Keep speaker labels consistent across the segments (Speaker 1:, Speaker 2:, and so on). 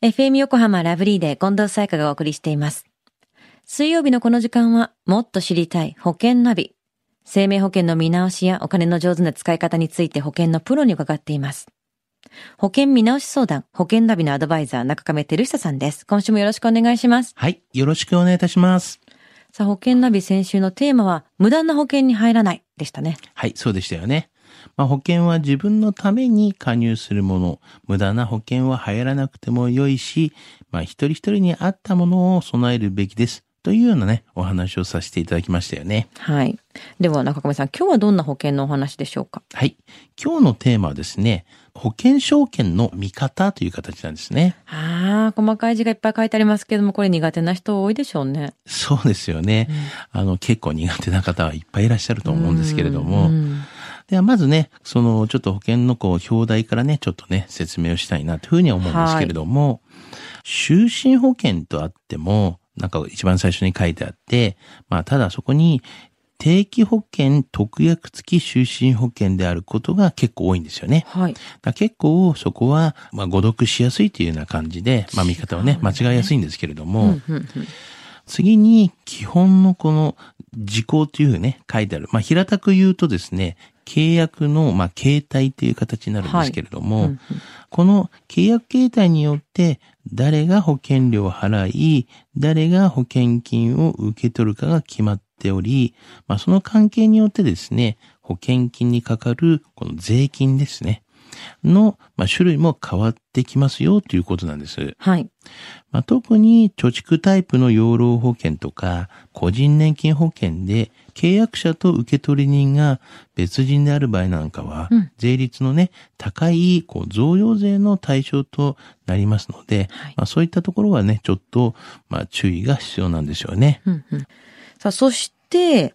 Speaker 1: FM 横浜ラブリーで近藤彩花がお送りしています。水曜日のこの時間は、もっと知りたい保険ナビ。生命保険の見直しやお金の上手な使い方について保険のプロに伺っています。保険見直し相談、保険ナビのアドバイザー、中亀照久さんです。今週もよろしくお願いします。
Speaker 2: はい。よろしくお願いいたします。
Speaker 1: さあ、保険ナビ先週のテーマは、無駄な保険に入らないでしたね。
Speaker 2: はい、そうでしたよね。まあ、保険は自分のために加入するもの。無駄な保険は入らなくても良いし、まあ、一人一人に合ったものを備えるべきです。というようなね、お話をさせていただきましたよね。
Speaker 1: はい。では、中亀さん、今日はどんな保険のお話でしょうか？
Speaker 2: はい。今日のテーマはですね、保険証券の見方という形なんですね。
Speaker 1: ああ、細かい字がいっぱい書いてありますけども、これ苦手な人多いでしょうね。
Speaker 2: そうですよね。あの、結構苦手な方はいっぱいいらっしゃると思うんですけれども。
Speaker 1: うん
Speaker 2: では、まずね、その、ちょっと保険のこう、表題からね、ちょっとね、説明をしたいなというふうには思うんですけれども、就寝保険とあっても、なんか一番最初に書いてあって、まあ、ただそこに、定期保険特約付き就寝保険であることが結構多いんですよね。
Speaker 1: はい。
Speaker 2: 結構そこは、まあ、誤読しやすいというような感じで、まあ、見方はね、間違いやすいんですけれども、
Speaker 1: うんうんうん
Speaker 2: 次に、基本のこの、時効というふうにね、書いてある。まあ、平たく言うとですね、契約の、まあ、形態という形になるんですけれども、
Speaker 1: うんうん
Speaker 2: この契約形態によって、誰が保険料を払い、誰が保険金を受け取るかが決まっており、まあ、その関係によってですね、保険金にかかる、この税金ですね、の、まあ、種類も変わってきますよということなんです。
Speaker 1: はい。
Speaker 2: まあ、特に貯蓄タイプの養老保険とか個人年金保険で契約者と受取人が別人である場合なんかは、
Speaker 1: うん
Speaker 2: 税率のね、高いこう贈与税の対象となりますので、
Speaker 1: はい
Speaker 2: まあ、そういったところはね、ちょっと、まあ、注意が必要なんでしょうね。
Speaker 1: うんうんさあ、そして、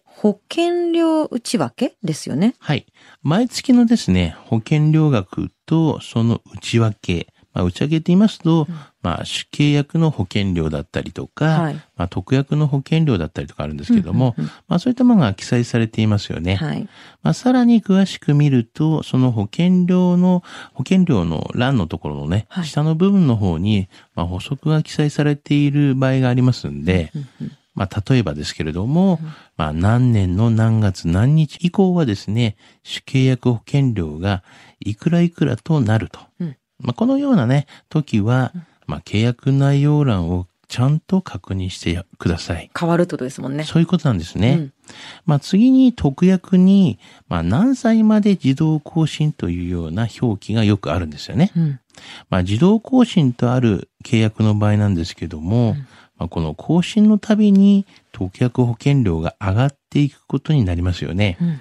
Speaker 1: 保険料内訳ですよね？
Speaker 2: はい。毎月のですね、保険料額とその内訳。まあ、内訳って言いますと、まあ、主契約の保険料だったりとか、
Speaker 1: はい
Speaker 2: まあ、特約の保険料だったりとかあるんですけども、
Speaker 1: うんうん
Speaker 2: まあ、そういったものが記載されていますよね。
Speaker 1: はい。
Speaker 2: まあ、さらに詳しく見ると、その保険料の、保険料の欄のところのね、
Speaker 1: はい
Speaker 2: 下の部分の方に、まあ、補足が記載されている場合がありますんで、まあ、例えばですけれども、まあ、何年の何月何日以降はですね、主契約保険料がいくらいくらとなると。
Speaker 1: うん
Speaker 2: まあ、このようなね、時は、まあ、契約内容欄をちゃんと確認してください。
Speaker 1: 変わるってことですもんね。
Speaker 2: そういうことなんですね。
Speaker 1: うん
Speaker 2: まあ、次に特約に、まあ、何歳まで自動更新というような表記がよくあるんですよね。
Speaker 1: うん。
Speaker 2: まあ、自動更新とある契約の場合なんですけども、まあ、この更新のたびに特約保険料が上がっていくことになりますよね。
Speaker 1: うんうん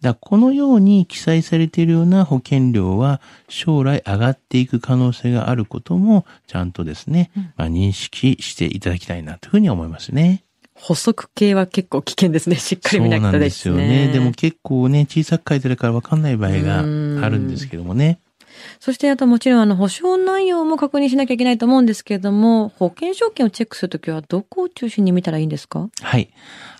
Speaker 2: だこのように記載されているような保険料は将来上がっていく可能性があることもちゃんとですね、まあ、認識していただきたいなというふうに思いますね。
Speaker 1: 補足系は結構危険ですね。しっかり
Speaker 2: そう
Speaker 1: 見なきゃ
Speaker 2: なんで
Speaker 1: ですすね。
Speaker 2: よね。でも結構ね、小さく書いてるから分かんない場合があるんですけどもね。
Speaker 1: そしてあともちろんあの保証内容も確認しなきゃいけないと思うんですけれども、保険証券をチェックするときはどこを中心に見たらいいんですか？
Speaker 2: はい。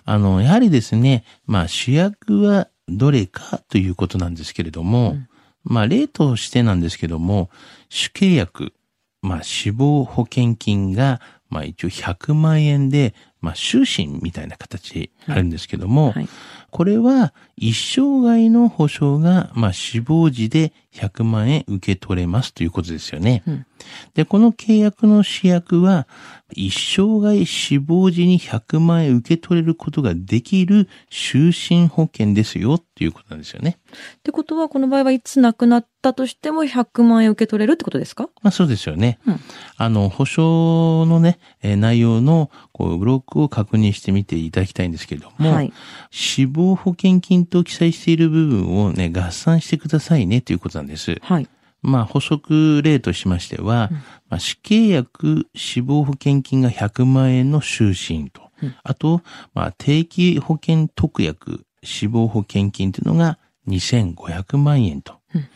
Speaker 2: あの、やはりですね、まあ主役はどれかということなんですけれども、まあ例としてなんですけども、主契約、まあ死亡保険金が、まあ一応100万円で、まあ終身みたいな形あるんですけども、
Speaker 1: はい。
Speaker 2: これは一生涯の保証が、まあ死亡時で100万円受け取れますということですよね。
Speaker 1: うん
Speaker 2: で、この契約の主役は、一生涯死亡時に100万円受け取れることができる就寝保険ですよっていうことなんですよね。
Speaker 1: ってことはこの場合はいつ亡くなったとしても100万円受け取れるってことですか？
Speaker 2: まあそうですよね。
Speaker 1: うん
Speaker 2: あの、保証のね、えー内容のこうブロックを確認してみていただきたいんですけれども、
Speaker 1: はい。
Speaker 2: 死亡保険金と記載している部分をね、合算してくださいねということなんです。
Speaker 1: はい。
Speaker 2: まあ補足例としましては、まあ、死契約死亡保険金が100万円の終身と、
Speaker 1: うん
Speaker 2: あと、まあ定期保険特約死亡保険金というのが2500万円と。
Speaker 1: うん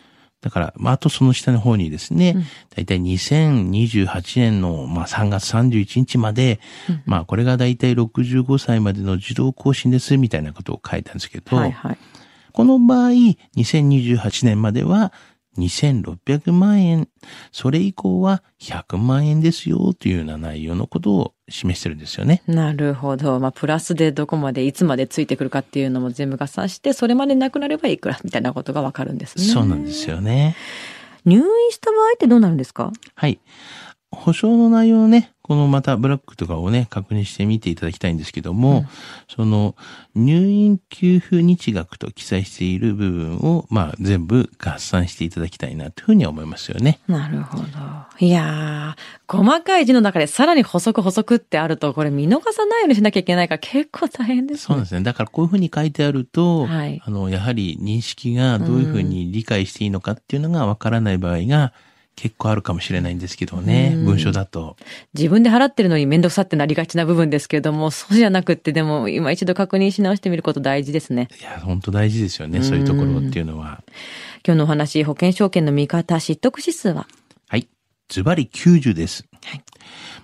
Speaker 2: だから、まあ、あとその下の方にですね、
Speaker 1: うん
Speaker 2: だいたい2028年の、まあ、3月31日まで、
Speaker 1: うん
Speaker 2: まあ、これがだいたい65歳までの自動更新です、みたいなことを書いたんですけど、
Speaker 1: はいはい。
Speaker 2: この場合、2028年までは2600万円、それ以降は100万円ですよというような内容のことを示してるんですよね。
Speaker 1: なるほど。まあ、プラスでどこまで、いつまでついてくるかっていうのも全部合算して、それまでなくなればいくらみたいなことがわかるんですね。
Speaker 2: そうなんですよね。
Speaker 1: 入院した場合ってどうなるんですか？
Speaker 2: はい。保証の内容をね、このまたブラックとかをね、確認してみていただきたいんですけども、うん、その入院給付日額と記載している部分を、まあ全部合算していただきたいなというふうには思いますよね。
Speaker 1: なるほど。いやー、細かい字の中でさらに補足補足ってあると、これ見逃さないようにしなきゃいけないから結構大変ですね。
Speaker 2: そうですね。だからこういうふうに書いてあると、はい、あの、やはり認識がどういうふうに理解していいのかっていうのがわからない場合が、結構あるかもしれないんですけどね、文章だと。
Speaker 1: 自分で払ってるのに面倒くさってなりがちな部分ですけれども、そうじゃなくってでも今一度確認し直してみること大事ですね。
Speaker 2: いや、本当大事ですよね、そういうところっていうのは。
Speaker 1: 今日のお話、保険証券の見方、失得指数は？
Speaker 2: はい。ズバリ90です。はい。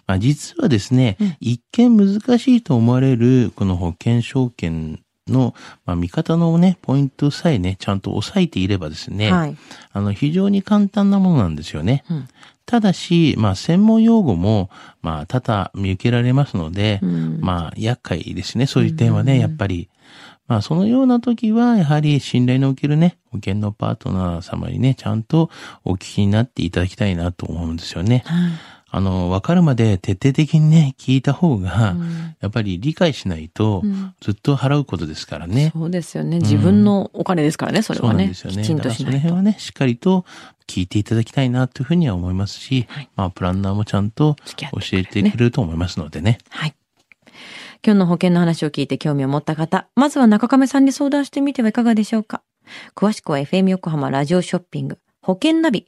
Speaker 2: まあ実はですね、うん、一見難しいと思われるこの保険証券の、まあ、見方のね、ポイントさえね、ちゃんと押さえていればですね、はい、あの、非常に簡単なものなんですよね。うん、ただし、まあ、専門用語も、まあ、多々見受けられますので、うん、まあ、厄介ですね。そういう点はね、やっぱり。まあ、そのような時は、やはり信頼のおけるね、保険のパートナー様にね、ちゃんとお聞きになっていただきたいなと思うんですよね。はいあの、わかるまで徹底的にね、聞いた方が、やっぱり理解しないと、ずっと払うことですからね。
Speaker 1: そうですよね。自分のお金ですからね、それはね。そうですよね。きちんとしない
Speaker 2: と。その辺はね、しっかりと聞いていただきたいなというふうには思いますし、はい、まあ、プランナーもちゃんと教えてくれると思いますのでね。
Speaker 1: はい。今日の保険の話を聞いて興味を持った方、まずは中亀さんに相談してみてはいかがでしょうか。詳しくは FM 横浜ラジオショッピング、保険ナビ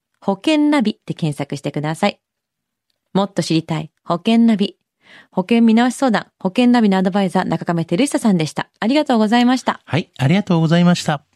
Speaker 1: 保険ナビって検索してください。もっと知りたい保険ナビ。保険見直し相談、保険ナビのアドバイザー中亀照久さんでした。ありがとうございました。
Speaker 2: はい、ありがとうございました。